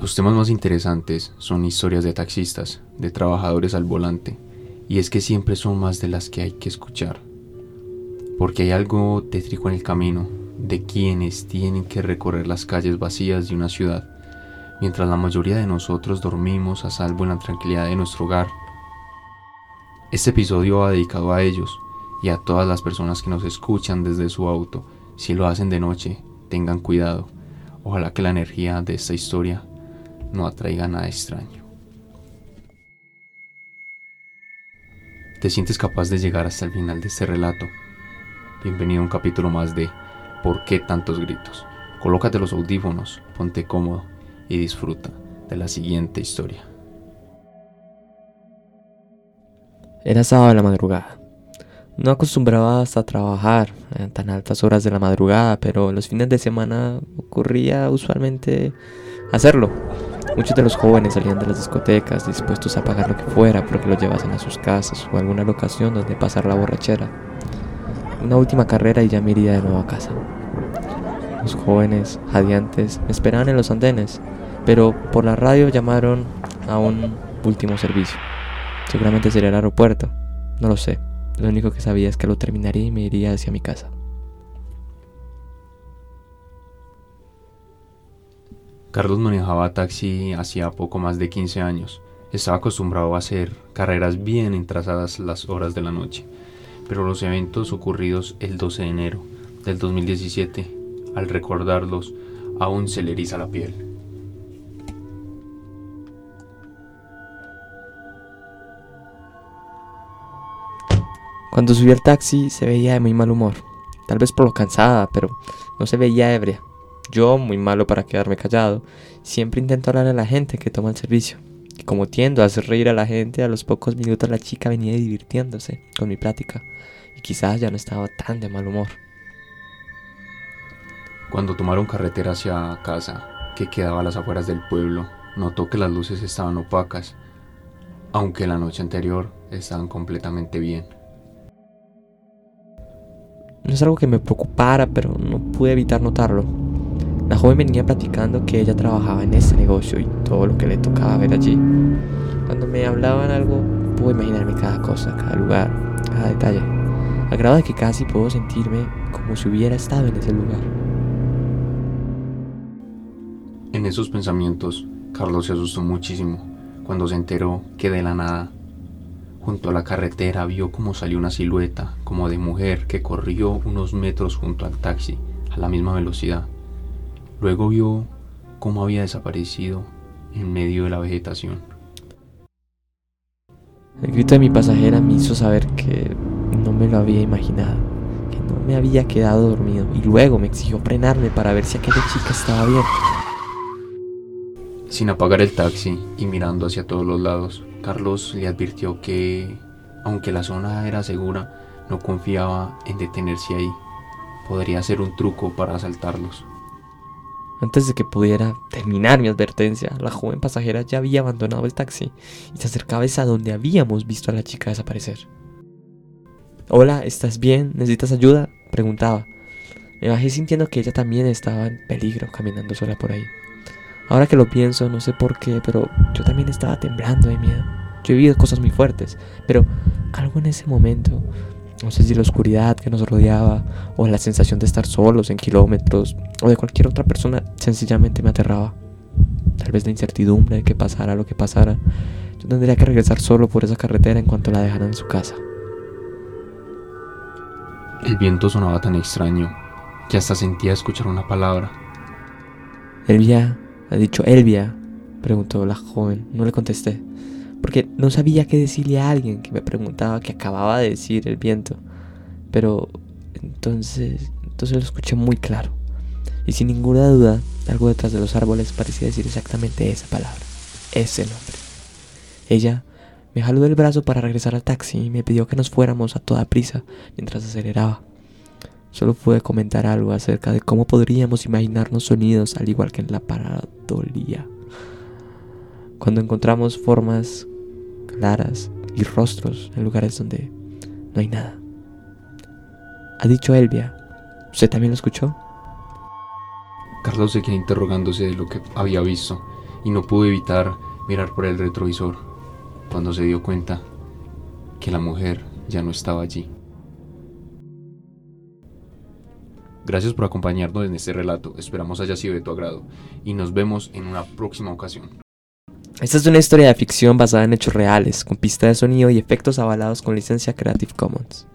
Los temas más interesantes son historias de taxistas, de trabajadores al volante, y es que siempre son más de las que hay que escuchar. Porque hay algo tétrico en el camino, de quienes tienen que recorrer las calles vacías de una ciudad, mientras la mayoría de nosotros dormimos a salvo en la tranquilidad de nuestro hogar. Este episodio va dedicado a ellos y a todas las personas que nos escuchan desde su auto. Si lo hacen de noche, tengan cuidado. Ojalá que la energía de esta historia no atraiga nada extraño. ¿Te sientes capaz de llegar hasta el final de este relato? Bienvenido a un capítulo más de ¿Por qué tantos gritos? Colócate los audífonos, ponte cómodo y disfruta de la siguiente historia. Era sábado de la madrugada. No acostumbraba hasta trabajar en tan altas horas de la madrugada, pero los fines de semana ocurría usualmente hacerlo. Muchos de los jóvenes salían de las discotecas dispuestos a pagar lo que fuera porque lo llevasen a sus casas o alguna locación donde pasar la borrachera. Una última carrera y ya me iría de nuevo a casa. Los jóvenes, jadeantes, me esperaban en los andenes, pero por la radio llamaron a un último servicio. Seguramente sería el aeropuerto, no lo sé. Lo único que sabía es que lo terminaría y me iría hacia mi casa. Carlos manejaba taxi hacía poco más de 15 años. Estaba acostumbrado a hacer carreras bien entrazadas las horas de la noche, pero los eventos ocurridos el 12 de enero del 2017, al recordarlos, aún se le eriza la piel. Cuando subí al taxi se veía de muy mal humor, tal vez por lo cansada, pero no se veía ebria. Yo, muy malo para quedarme callado, siempre intento hablar a la gente que toma el servicio. Y como tiendo a hacer reír a la gente, a los pocos minutos la chica venía divirtiéndose con mi plática. Y quizás ya no estaba tan de mal humor. Cuando tomaron carretera hacia casa, que quedaba a las afueras del pueblo, notó que las luces estaban opacas, aunque la noche anterior estaban completamente bien. No es algo que me preocupara, pero no pude evitar notarlo. Joven venía platicando que ella trabajaba en ese negocio y todo lo que le tocaba ver allí. Cuando me hablaban algo, pude imaginarme cada cosa, cada lugar, cada detalle, al grado de que casi puedo sentirme como si hubiera estado en ese lugar. En esos pensamientos, Carlos se asustó muchísimo cuando se enteró que de la nada, junto a la carretera, vio como salió una silueta, como de mujer, que corrió unos metros junto al taxi, a la misma velocidad. Luego vio cómo había desaparecido en medio de la vegetación. El grito de mi pasajera me hizo saber que no me lo había imaginado, que no me había quedado dormido y luego me exigió frenarme para ver si aquella chica estaba bien. Sin apagar el taxi y mirando hacia todos los lados, Carlos le advirtió que, aunque la zona era segura, no confiaba en detenerse ahí. Podría ser un truco para asaltarlos. Antes de que pudiera terminar mi advertencia, la joven pasajera ya había abandonado el taxi y se acercaba a donde habíamos visto a la chica desaparecer. Hola, ¿estás bien? ¿Necesitas ayuda? preguntaba. Me bajé sintiendo que ella también estaba en peligro caminando sola por ahí. Ahora que lo pienso, no sé por qué, pero yo también estaba temblando de miedo. Yo he vivido cosas muy fuertes, pero algo en ese momento no sé si la oscuridad que nos rodeaba o la sensación de estar solos en kilómetros o de cualquier otra persona sencillamente me aterraba. Tal vez la incertidumbre de que pasara lo que pasara. Yo tendría que regresar solo por esa carretera en cuanto la dejaran en su casa. El viento sonaba tan extraño que hasta sentía escuchar una palabra. Elvia, ha dicho Elvia, preguntó la joven. No le contesté porque no sabía qué decirle a alguien que me preguntaba qué acababa de decir el viento. Pero entonces, entonces lo escuché muy claro. Y sin ninguna duda, algo detrás de los árboles parecía decir exactamente esa palabra, ese nombre. Ella me jaló del brazo para regresar al taxi y me pidió que nos fuéramos a toda prisa mientras aceleraba. Solo pude comentar algo acerca de cómo podríamos imaginarnos sonidos al igual que en la paradolía. Cuando encontramos formas claras y rostros en lugares donde no hay nada. Ha dicho Elvia. ¿Usted también lo escuchó? Carlos seguía interrogándose de lo que había visto y no pudo evitar mirar por el retrovisor cuando se dio cuenta que la mujer ya no estaba allí. Gracias por acompañarnos en este relato, esperamos haya sido de tu agrado y nos vemos en una próxima ocasión. Esta es una historia de ficción basada en hechos reales, con pista de sonido y efectos avalados con licencia Creative Commons.